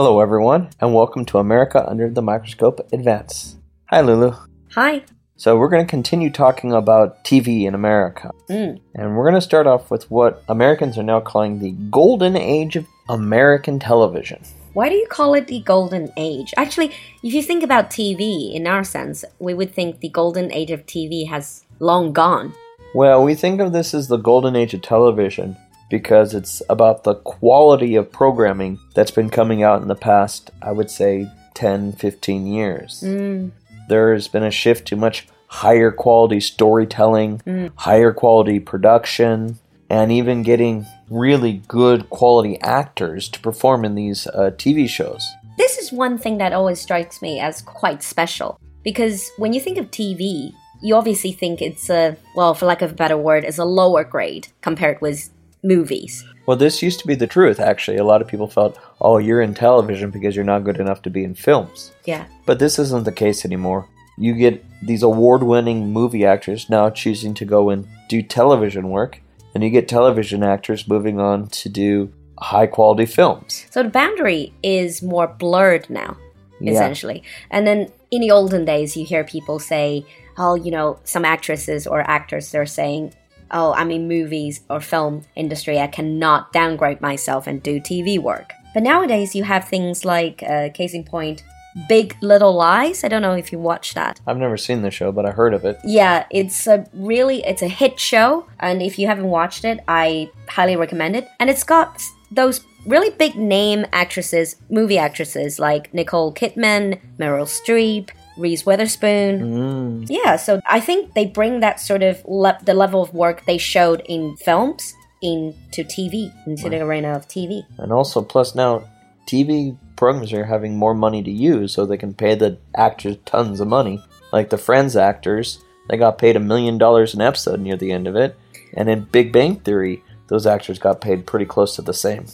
Hello, everyone, and welcome to America Under the Microscope Advance. Hi, Lulu. Hi. So, we're going to continue talking about TV in America. Mm. And we're going to start off with what Americans are now calling the golden age of American television. Why do you call it the golden age? Actually, if you think about TV in our sense, we would think the golden age of TV has long gone. Well, we think of this as the golden age of television because it's about the quality of programming that's been coming out in the past, I would say, 10, 15 years. Mm. There's been a shift to much higher quality storytelling, Mm. higher quality production, and even getting really good quality actors to perform in these uh, TV shows. This is one thing that always strikes me as quite special because when you think of TV, you obviously think it's a, well, for lack of a better word, is a lower grade compared with movies. Well, this used to be the truth, actually. A lot of people felt, oh, you're in television because you're not good enough to be in films. Yeah. But this isn't the case anymore. You get these award winning movie actors now choosing to go and do television work, and you get television actors moving on to do high quality films. So the boundary is more blurred now, Yeah. essentially. And then in the olden days, you hear people say, oh, you know, some actresses or actors, they're saying, oh, I'm in movies or film industry. I cannot downgrade myself and do TV work. But nowadays, you have things like, uh, case in point, Big Little Lies. I don't know if you watch that. I've never seen the show, but I heard of it. Yeah, it's a really it's a hit show, and if you haven't watched it, I highly recommend it. And it's got those really big name actresses, movie actresses like Nicole Kidman, Meryl Streep, Reese Witherspoon. Mm. Yeah, so I think they bring that sort of le- the level of work they showed in films into TV, into the arena of TV. And also, plus now, TV programs are having more money to use, so they can pay the actors tons of money. Like the Friends actors, they got paid a million dollars an episode near the end of it. And in Big Bang Theory, those actors got paid pretty close to the same.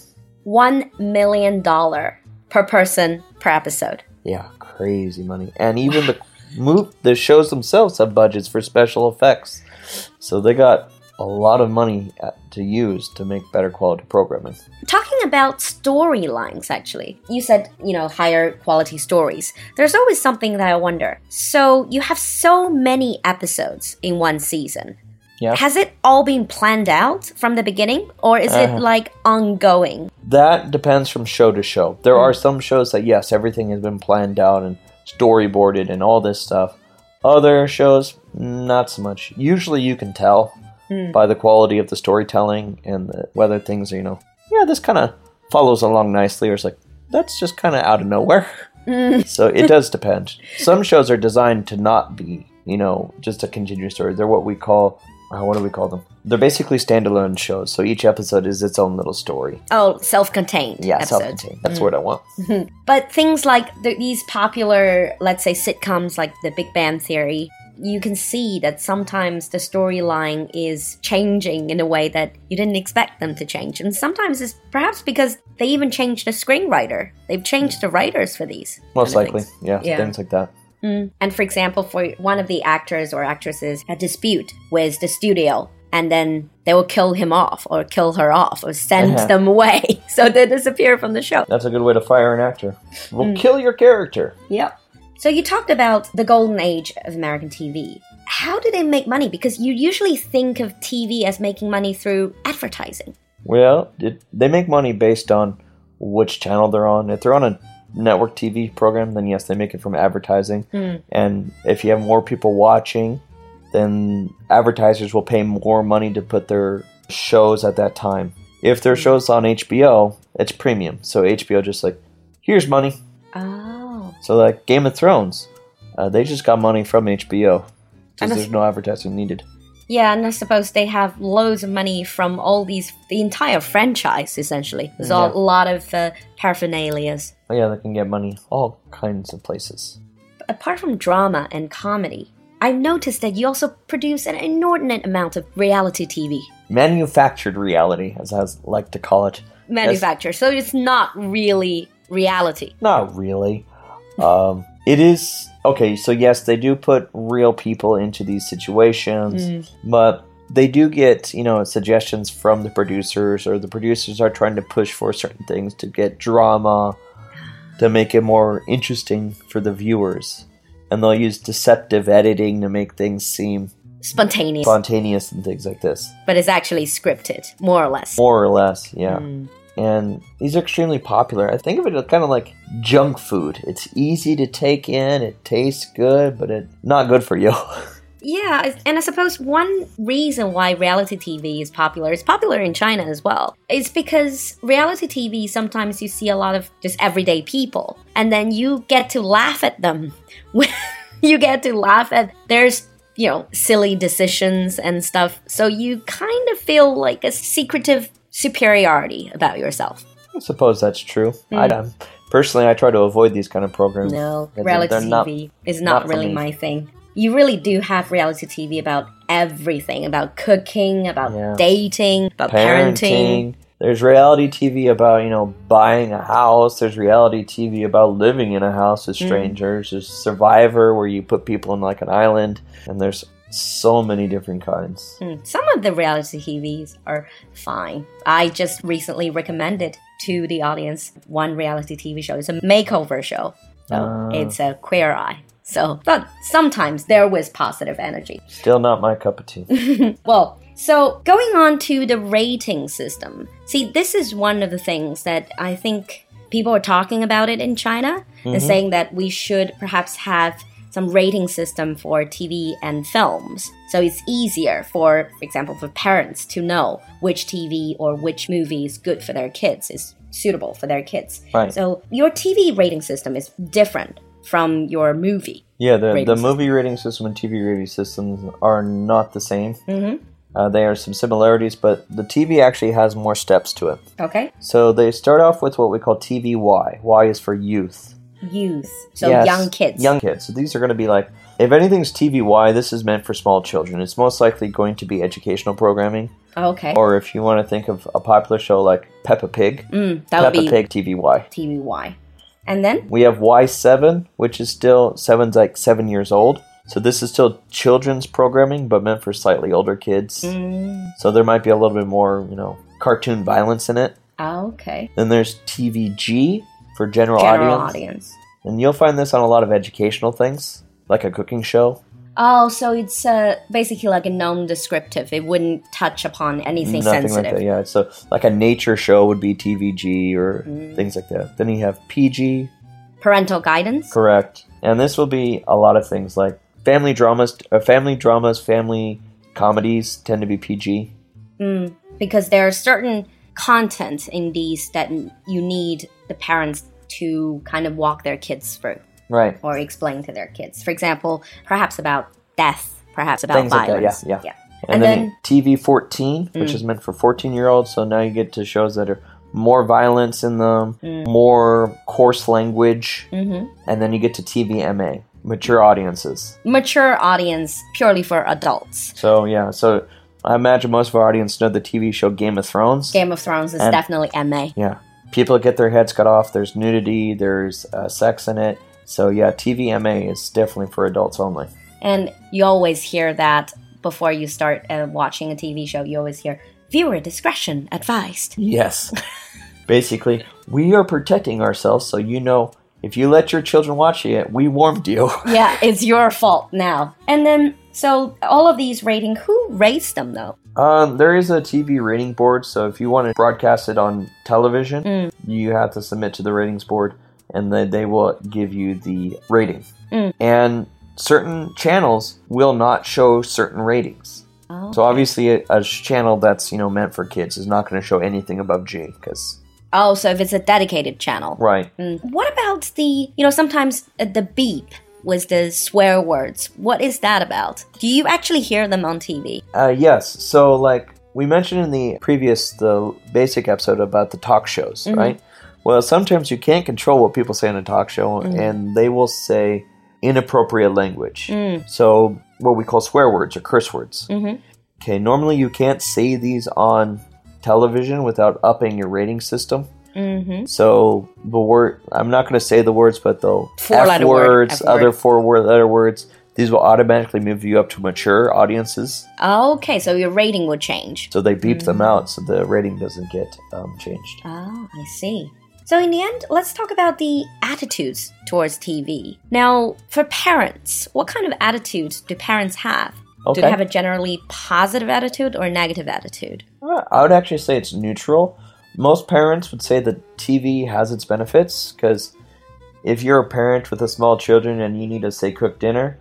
One million dollar per person per episode. Yeah, crazy money. And even the move the shows themselves have budgets for special effects. So they got a lot of money to use to make better quality programming. Talking about storylines, actually, you said, you know, higher quality stories. There's always something that I wonder. So, you have so many episodes in one season. Yeah. Has it all been planned out from the beginning, or is Uh-huh. it like ongoing? That depends from show to show. There are some shows that yes, everything has been planned out and storyboarded and all this stuff. Other shows, not so much. Usually you can tell Hmm. by the quality of the storytelling and the, whether things are, you know, yeah, this kind of follows along nicely, or it's like, that's just kind of out of nowhere. so it does depend. Some shows are designed to not be, you know, just a continuous story. They're what we call, uh, what do we call them? They're basically standalone shows. So each episode is its own little story. Oh, self contained Yeah, self-contained. That's mm-hmm. what I want. Mm-hmm. But things like the, these popular, let's say, sitcoms like The Big Bang Theory, you can see that sometimes the storyline is changing in a way that you didn't expect them to change. And sometimes it's perhaps because they even changed the screenwriter. They've changed hmm. the writers for these. Most likely, yeah, Yeah. things like that. Mm. And for example, for one of the actors or actresses a dispute with the studio, and then they will kill him off or kill her off or send Uh-huh. them away. So they disappear from the show. That's a good way to fire an actor. We'll Mm. kill your character. Yep. So you talked about the golden age of American TV. How do they make money? Because you usually think of TV as making money through advertising. Well, it, they make money based on which channel they're on. If they're on a network TV program, then yes, they make it from advertising. Mm. And if you have more people watching, then advertisers will pay more money to put their shows at that time. If their shows on HBO, it's premium. So HBO just like, here's money. Oh. So like Game of Thrones, uh, they just got money from HBO because there's no advertising needed. Yeah, and I suppose they have loads of money from all these, the entire franchise, essentially. There's a lot of uh, paraphernalias. Oh, yeah, they can get money all kinds of places. Apart from drama and comedy, I've noticed that you also produce an inordinate amount of reality TV. Manufactured reality, as I like to call it. Manufacture. So it's not really reality. Not really. Um, it is okay. So yes, they do put real people into these situations, Mm. but they do get you know suggestions from the producers, or the producers are trying to push for certain things to get drama, to make it more interesting for the viewers. And they'll use deceptive editing to make things seem Spontaneous, spontaneous and things like this. but it's actually scripted, more or less. More or less, yeah. Mm. And these are extremely popular. I think of it as kind of like junk food. It's easy to take in, it tastes good, but it's not good for you. Yeah, and I suppose one reason why reality TV is popular is popular in China as well. It's because reality TV sometimes you see a lot of just everyday people, and then you get to laugh at them. you get to laugh at there's you know silly decisions and stuff, so you kind of feel like a secretive superiority about yourself. I suppose that's true. Hmm. I don't. Personally, I try to avoid these kind of programs. No, reality they're not- TV is not not, really my thing. You really do have reality TV about everything about cooking, about Yeah. dating, about parenting. parenting. There's reality TV about, you know, buying a house. There's reality TV about living in a house Mm. with strangers. There's Survivor where you put people in like an island. And there's so many different kinds. Mm, Some of the reality TVs are fine. I just recently recommended to the audience one reality TV show. It's a makeover show. So Ah. it's a queer eye. So, but sometimes there was positive energy. Still not my cup of tea. Well, so going on to the rating system. See, this is one of the things that I think people are talking about it in China and mm-hmm. saying that we should perhaps have some rating system for TV and films. So it's easier for, for example, for parents to know which TV or which movie is good for their kids, is suitable for their kids. Right. So your TV rating system is different from your movie. Yeah, the, the movie rating system and TV rating systems are not the same. Mm-hmm. Uh, they are some similarities, but the TV actually has more steps to it. Okay? So they start off with what we call TVY. Y is for youth. Youth. So Yes, young kids. Young kids. So these are going to be like, if anything's TVY, this is meant for small children. It's most likely going to be educational programming. Okay. Or if you want to think of a popular show like Peppa Pig, Mm, that would Peppa be Pig TVY. TVY. And then? We have Y7, which is still, seven's like seven years old. So this is still children's programming, but meant for slightly older kids. Mm, So there might be a little bit more, you know, cartoon violence in it. okay. Then there's TVG for general, General audience. audience. And you'll find this on a lot of educational things, like a cooking show. Oh, so it's uh, basically like a non-descriptive. It wouldn't touch upon anything Nothing sensitive. like that. Yeah. So like a nature show would be TVG or Mm. things like that. Then you have PG, Parental guidance. correct. And this will be a lot of things like family dramas, uh, family dramas, family comedies tend to be PG. Mm, because there are certain content in these that you need the parents to kind of walk their kids through Right. or explain to their kids. For example, perhaps about death, perhaps about Things like that, violence. yeah, yeah. And And, then, then- TV 14, which Mm. is meant for 14 year olds. So now you get to shows that are more violence in them, Mm. more coarse language, hmm and then you get to TVMA, mature audiences. Mature audience purely for adults. So yeah, so I imagine most of our audience know the TV show Game of Thrones. Game of Thrones is And- definitely MA. Yeah, people get their heads cut off. There's nudity. There's uh, sex in it. So yeah, TVMA is definitely for adults only. And you always hear that before you start uh, watching a TV show. You always hear viewer discretion advised. Yes. Basically, we are protecting ourselves, so you know if you let your children watch it, we warned you. yeah, it's your fault now. And then, so all of these rating, who rates them though? Um, there is a TV rating board, so if you want to broadcast it on television, Mm. you have to submit to the ratings board, and then they will give you the rating. Mm. And certain channels will not show certain ratings. Oh. So obviously, a, a channel that's you know meant for kids is not going to show anything above G, because Oh, so if it's a dedicated channel. right. Mm. What about the, you know, sometimes uh, the beep was the swear words. What is that about? Do you actually hear them on TV? Uh, yes. So, like we mentioned in the previous, the basic episode about the talk shows, Mhm. right? Well, sometimes you can't control what people say in a talk show, Mhm. and they will say inappropriate language. Mm. So, what we call swear words or curse words. Mm-hmm. Okay, normally you can't say these on television without upping your rating system. Mm-hmm. So the word I'm not going to say the words, but the F word, words, word. other four word letter words, these will automatically move you up to mature audiences. Okay, so your rating would change. So they beep them Mm. out so the rating doesn't get um, changed. Oh, I see. So, in the end, let's talk about the attitudes towards TV. Now, for parents, what kind of attitudes do parents have? Do they have a generally positive attitude or a negative attitude? Uh, I would actually say it's neutral. Most parents would say that TV has its benefits because if you're a parent with a small children and you need to say cook dinner,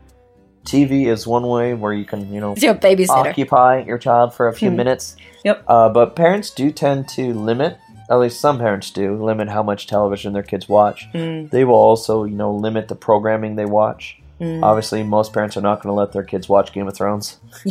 TV is one way where you can, you know, your babysitter. occupy your child for a few Hmm. minutes. Yep. Uh, but parents do tend to limit, at least some parents do, limit how much television their kids watch. Mm, They will also, you know, limit the programming they watch. mm. Obviously, most parents are not going to let their kids watch Game of Thrones.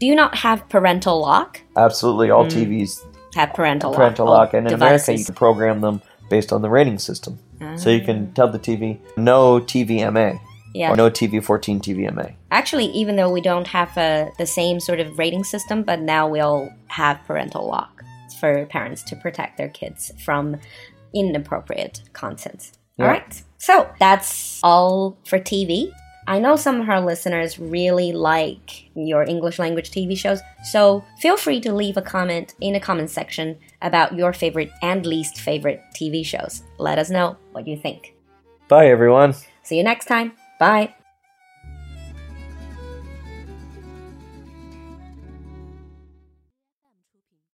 Do you not have parental lock? Absolutely, all Mm. TVs Have parental lock. parental all lock, and in America, you can program them based on the rating system. So you can tell the TV no TVMA Yeah. or no TV 14 TVMA. Actually, even though we don't have uh, the same sort of rating system, but now we all have parental lock for parents to protect their kids from inappropriate content. Yeah. All right. So that's all for TV. I know some of our listeners really like your English language TV shows, so feel free to leave a comment in the comment section about your favorite and least favorite TV shows. Let us know what you think. Bye, everyone. See you next time. Bye.